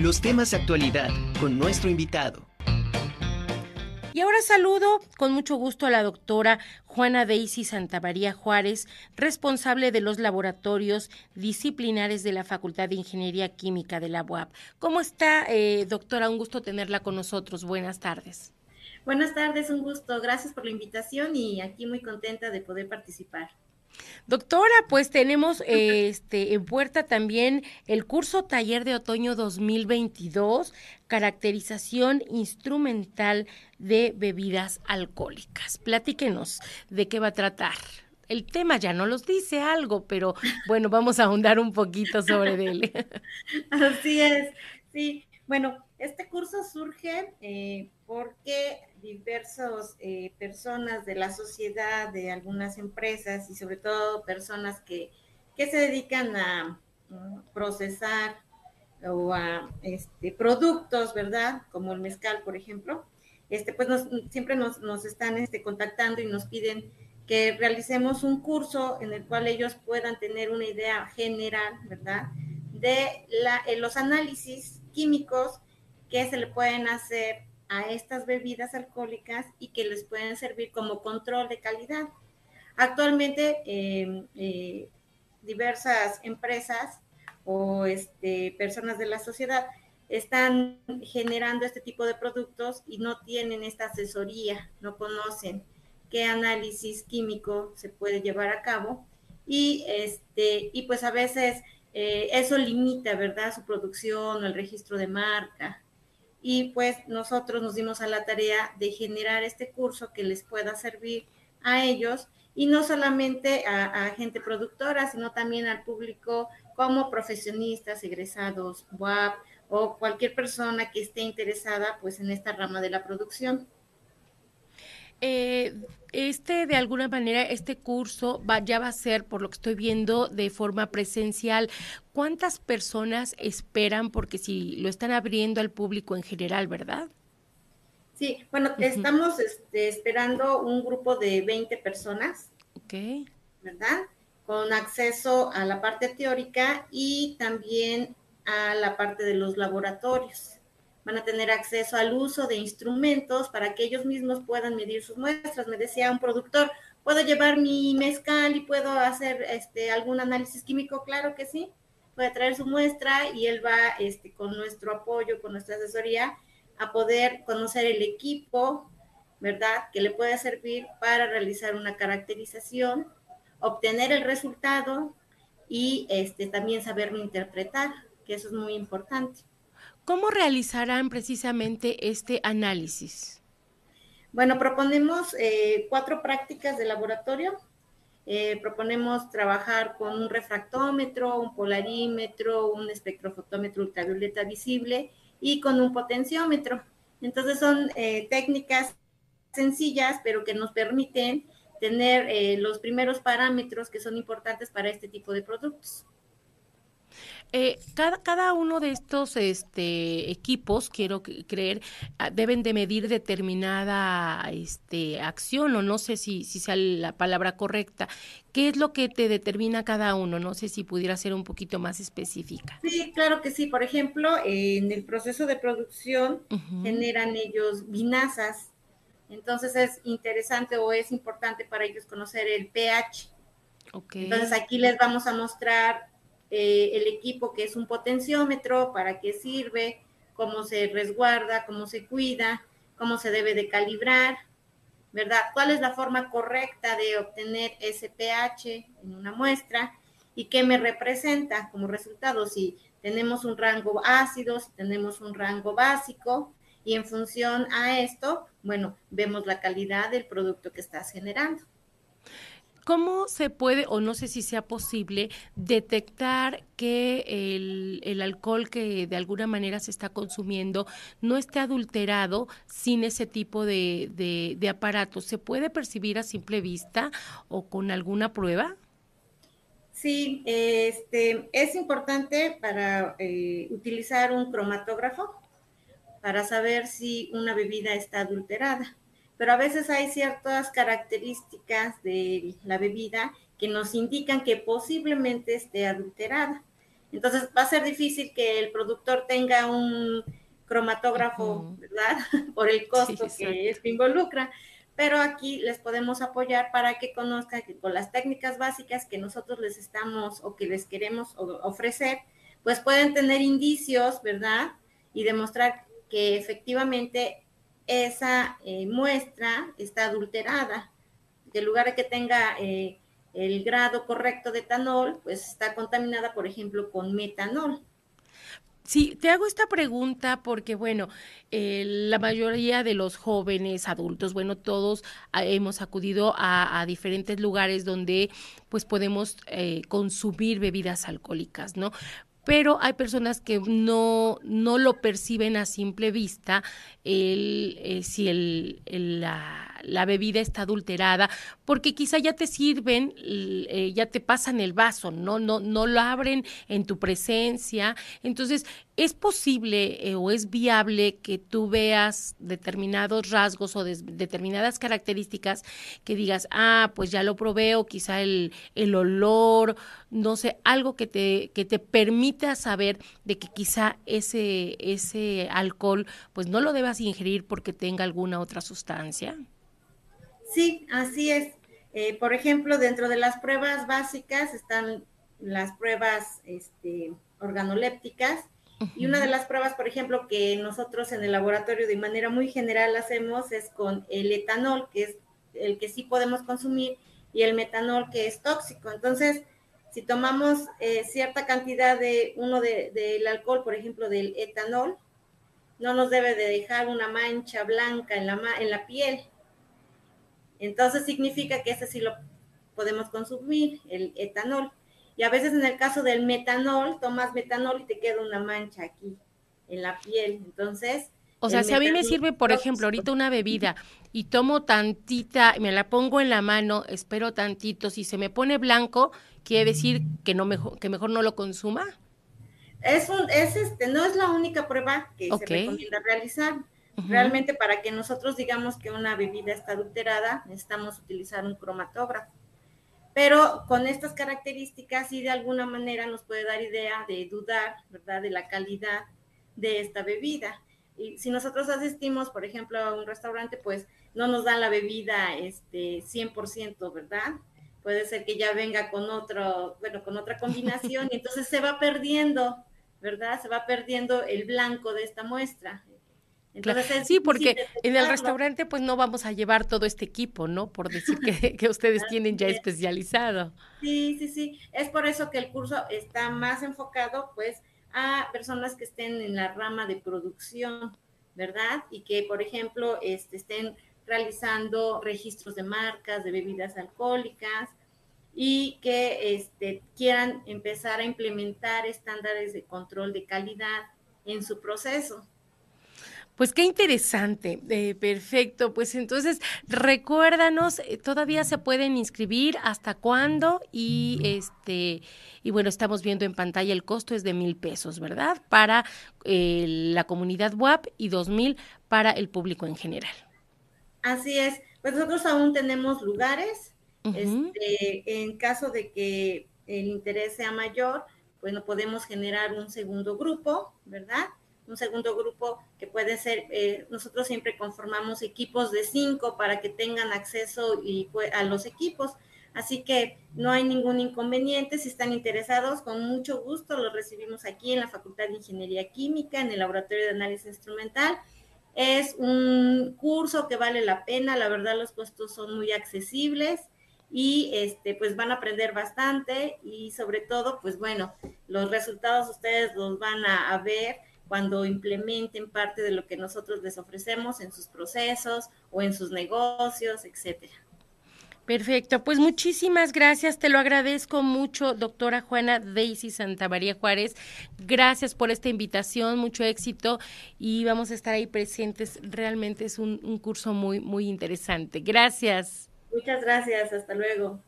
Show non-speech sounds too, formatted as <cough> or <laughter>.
Los temas de actualidad con nuestro invitado. Y ahora saludo con mucho gusto a la doctora Juana Daisy Santamaría Juárez, responsable de los laboratorios disciplinares de la Facultad de Ingeniería Química de la UAP. ¿Cómo está, eh, doctora? Un gusto tenerla con nosotros. Buenas tardes. Buenas tardes, un gusto. Gracias por la invitación y aquí muy contenta de poder participar. Doctora, pues tenemos este en puerta también el curso taller de otoño 2022, caracterización instrumental de bebidas alcohólicas. Platíquenos de qué va a tratar. El tema ya no los dice algo, pero bueno, vamos a ahondar un poquito sobre <laughs> él. Así es, sí. Bueno, este curso surge eh, porque diversas eh, personas de la sociedad, de algunas empresas y sobre todo personas que, se dedican a procesar o a este, productos, ¿verdad? Como el mezcal, por ejemplo, este, pues siempre nos, nos están este, contactando y nos piden que realicemos un curso en el cual ellos puedan tener una idea general, ¿verdad? De la, los análisis químicos que se le pueden hacer a estas bebidas alcohólicas y que les pueden servir como control de calidad. Actualmente, em, eh, diversas empresas o este, personas de la sociedad están generando este tipo de productos y no tienen esta asesoría, no conocen qué análisis químico se puede llevar a cabo y, este, y pues a veces eh, eso limita, ¿verdad?, su producción o el registro de marca y pues nosotros nos dimos a la tarea de generar este curso que les pueda servir a ellos y no solamente a, gente productora, sino también al público como profesionistas, egresados, WAP o cualquier persona que esté interesada pues en esta rama de la producción. Eh, este, de alguna manera, este curso va, ya va a ser, por lo que estoy viendo, de forma presencial. ¿Cuántas personas esperan? Porque si lo están abriendo al público en general, ¿verdad? Sí, bueno, estamos este, esperando un grupo de 20 personas. Ok. ¿Verdad? Con acceso a la parte teórica y también a la parte de los laboratorios van a tener acceso al uso de instrumentos para que ellos mismos puedan medir sus muestras. Me decía un productor, ¿puedo llevar mi mezcal y puedo hacer este, algún análisis químico? Claro que sí. Puede traer su muestra y él va este, con nuestro apoyo, con nuestra asesoría, a poder conocer el equipo, ¿verdad? Que le puede servir para realizar una caracterización, obtener el resultado y este, también saberlo interpretar, que eso es muy importante. ¿Cómo realizarán precisamente este análisis? Bueno, proponemos eh, cuatro prácticas de laboratorio. Eh, proponemos trabajar con un refractómetro, un polarímetro, un espectrofotómetro ultravioleta visible y con un potenciómetro. Entonces son eh, técnicas sencillas, pero que nos permiten tener los primeros parámetros que son importantes para este tipo de productos. Eh, cada, cada uno de estos este, equipos, quiero creer, ah, deben de medir determinada este, acción, o no sé si, si sea la palabra correcta. ¿Qué es lo que te determina cada uno? No sé si pudiera ser un poquito más específica. Sí, claro que sí. Por ejemplo, en el proceso de producción generan ellos vinazas. Entonces es interesante o es importante para ellos conocer el pH. Okay. Entonces aquí les vamos a mostrar eh, el equipo que es un potenciómetro, para qué sirve, cómo se resguarda, cómo se cuida, cómo se debe de calibrar, ¿verdad? ¿Cuál es la forma correcta de obtener ese en una muestra y qué me representa como resultado? Si tenemos un rango ácido, si tenemos un rango básico y en función a esto, bueno, vemos la calidad del producto que estás generando. ¿Cómo se puede, o no sé si sea posible, detectar que el, alcohol que de alguna manera se está consumiendo no esté adulterado sin ese tipo de, de, aparatos? ¿Se puede percibir a simple vista o con alguna prueba? Sí, este, es importante para eh, utilizar un cromatógrafo para saber si una bebida está adulterada pero a veces hay ciertas características de la bebida que nos indican que posiblemente esté adulterada. Entonces va a ser difícil que el productor tenga un cromatógrafo, ¿verdad? <laughs> Por el costo que esto involucra. Pero aquí les podemos apoyar para que conozcan que con las técnicas básicas que nosotros les estamos o que les queremos ofrecer, pues pueden tener indicios, ¿verdad? Y demostrar que efectivamente esa eh, muestra está adulterada, que en lugar de que tenga eh, el grado correcto de etanol, pues está contaminada, por ejemplo, con metanol. Sí, te hago esta pregunta porque, bueno, eh, la mayoría de los jóvenes, adultos, bueno, todos ah, hemos acudido a, diferentes lugares donde pues podemos consumir bebidas alcohólicas, ¿no? Pero hay personas que no, no lo perciben a simple vista el, eh, si el, la, la, bebida está adulterada, porque quizá ya te sirven, eh, ya te pasan el vaso, ¿no? No, no lo abren en tu presencia. Entonces, ¿es posible eh, o es viable que tú veas determinados rasgos o determinadas características que digas, ah, pues ya lo probé o quizá el, el olor, no sé, algo que te, que te permita saber de que quizá ese, ese alcohol pues no lo debas ingerir porque tenga alguna otra sustancia? Sí, así es. Eh, por ejemplo, dentro de las pruebas básicas están las pruebas este, organolépticas, y una de las pruebas, por ejemplo, que nosotros en el laboratorio de manera muy general hacemos es con el etanol, que es el que sí podemos consumir, y el metanol, que es tóxico. Entonces, si tomamos eh, cierta cantidad de uno del alcohol, por ejemplo, del etanol, no nos debe de dejar una mancha blanca en la, en la piel. Entonces significa que ese sí lo podemos consumir, el etanol. Y a veces en el caso del metanol, tomas metanol y te queda una mancha aquí en la piel. Entonces... O sea, si a mí me sirve, por ejemplo, ahorita una bebida y tomo tantita, me la pongo en la mano, espero tantito, si se me pone blanco, quiere decir que no mejor, que mejor no lo consuma. Es un, es este, no es la única prueba que se recomienda realizar. Realmente para que nosotros digamos que una bebida está adulterada, necesitamos utilizar un cromatógrafo pero con estas características sí de alguna manera nos puede dar idea de dudar, ¿verdad?, de la calidad de esta bebida. Y si nosotros asistimos, por ejemplo, a un restaurante, pues no nos dan la bebida este 100%, ¿verdad? Puede ser que ya venga con otro, bueno, con otra combinación y <laughs> entonces se va perdiendo, ¿verdad? Se va perdiendo el blanco de esta muestra sí, porque en el restaurante pues no vamos a llevar todo este equipo, ¿no? Por decir que, <laughs> que ustedes tienen ya especializado. Sí, sí, sí. Es por eso que el curso está más enfocado pues a personas que estén en la rama de producción, ¿verdad? Y que, por ejemplo, este, estén realizando registros de marcas, de bebidas alcohólicas y que este, quieran empezar a implementar estándares de control de calidad en su proceso. Pues qué interesante, eh, perfecto. Pues entonces, recuérdanos, eh, todavía se pueden inscribir, hasta cuándo y este y bueno, estamos viendo en pantalla el costo es de mil pesos, ¿verdad? Para eh, la comunidad WAP y dos mil para el público en general. Así es. Pues nosotros aún tenemos lugares. este, en caso de que el interés sea mayor, bueno, podemos generar un segundo grupo, ¿verdad? Un segundo grupo que puede ser, eh, nosotros siempre conformamos equipos de cinco para que tengan acceso y, a los equipos. Así que no hay ningún inconveniente. Si están interesados, con mucho gusto los recibimos aquí en la Facultad de Ingeniería Química, en el Laboratorio de Análisis Instrumental. Es un curso que vale la pena, la verdad los costos son muy accesibles y este pues van a aprender bastante y sobre todo pues bueno, los resultados ustedes los van a ver cuando implementen parte de lo que nosotros les ofrecemos en sus procesos o en sus negocios, etcétera. Perfecto, pues muchísimas gracias, te lo agradezco mucho, doctora Juana Daisy Santa María Juárez. Gracias por esta invitación, mucho éxito y vamos a estar ahí presentes. Realmente es un, un curso muy, muy interesante. Gracias. Muchas gracias, hasta luego.